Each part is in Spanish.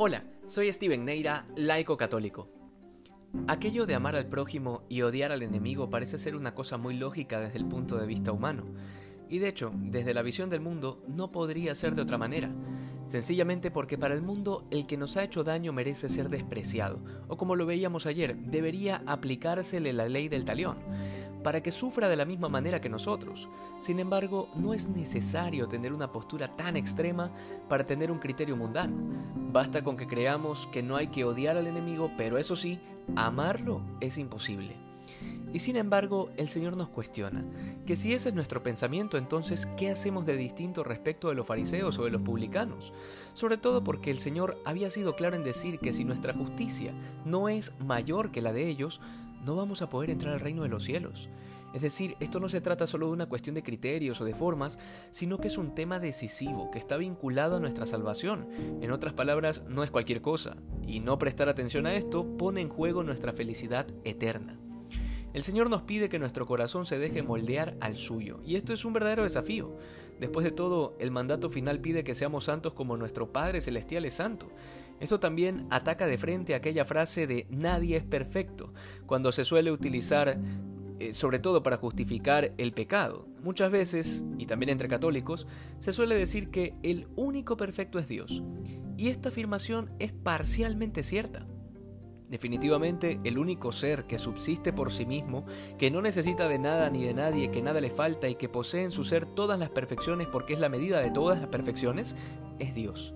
Hola, soy Steven Neira, laico católico. Aquello de amar al prójimo y odiar al enemigo parece ser una cosa muy lógica desde el punto de vista humano. Y de hecho, desde la visión del mundo, no podría ser de otra manera. Sencillamente porque para el mundo el que nos ha hecho daño merece ser despreciado, o como lo veíamos ayer, debería aplicársele la ley del talión para que sufra de la misma manera que nosotros. Sin embargo, no es necesario tener una postura tan extrema para tener un criterio mundano. Basta con que creamos que no hay que odiar al enemigo, pero eso sí, amarlo es imposible. Y sin embargo, el Señor nos cuestiona, que si ese es nuestro pensamiento, entonces, ¿qué hacemos de distinto respecto de los fariseos o de los publicanos? Sobre todo porque el Señor había sido claro en decir que si nuestra justicia no es mayor que la de ellos, no vamos a poder entrar al reino de los cielos. Es decir, esto no se trata solo de una cuestión de criterios o de formas, sino que es un tema decisivo que está vinculado a nuestra salvación. En otras palabras, no es cualquier cosa, y no prestar atención a esto pone en juego nuestra felicidad eterna. El Señor nos pide que nuestro corazón se deje moldear al suyo, y esto es un verdadero desafío. Después de todo, el mandato final pide que seamos santos como nuestro Padre Celestial es santo. Esto también ataca de frente aquella frase de nadie es perfecto, cuando se suele utilizar eh, sobre todo para justificar el pecado. Muchas veces, y también entre católicos, se suele decir que el único perfecto es Dios. Y esta afirmación es parcialmente cierta. Definitivamente el único ser que subsiste por sí mismo, que no necesita de nada ni de nadie, que nada le falta y que posee en su ser todas las perfecciones porque es la medida de todas las perfecciones, es Dios.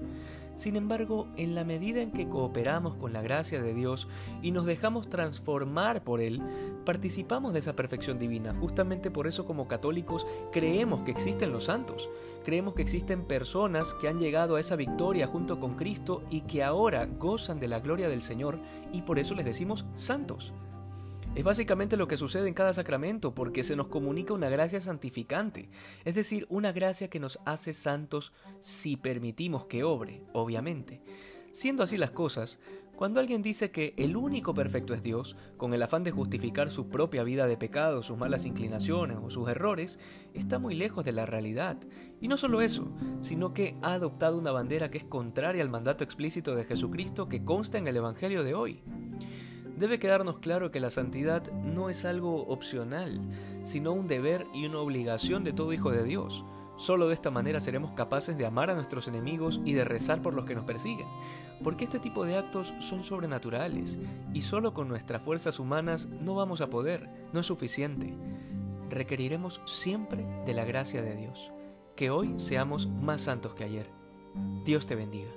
Sin embargo, en la medida en que cooperamos con la gracia de Dios y nos dejamos transformar por Él, participamos de esa perfección divina. Justamente por eso como católicos creemos que existen los santos. Creemos que existen personas que han llegado a esa victoria junto con Cristo y que ahora gozan de la gloria del Señor y por eso les decimos santos. Es básicamente lo que sucede en cada sacramento, porque se nos comunica una gracia santificante, es decir, una gracia que nos hace santos si permitimos que obre, obviamente. Siendo así las cosas, cuando alguien dice que el único perfecto es Dios, con el afán de justificar su propia vida de pecado, sus malas inclinaciones o sus errores, está muy lejos de la realidad. Y no solo eso, sino que ha adoptado una bandera que es contraria al mandato explícito de Jesucristo que consta en el Evangelio de hoy. Debe quedarnos claro que la santidad no es algo opcional, sino un deber y una obligación de todo hijo de Dios. Solo de esta manera seremos capaces de amar a nuestros enemigos y de rezar por los que nos persiguen, porque este tipo de actos son sobrenaturales y solo con nuestras fuerzas humanas no vamos a poder, no es suficiente. Requeriremos siempre de la gracia de Dios. Que hoy seamos más santos que ayer. Dios te bendiga.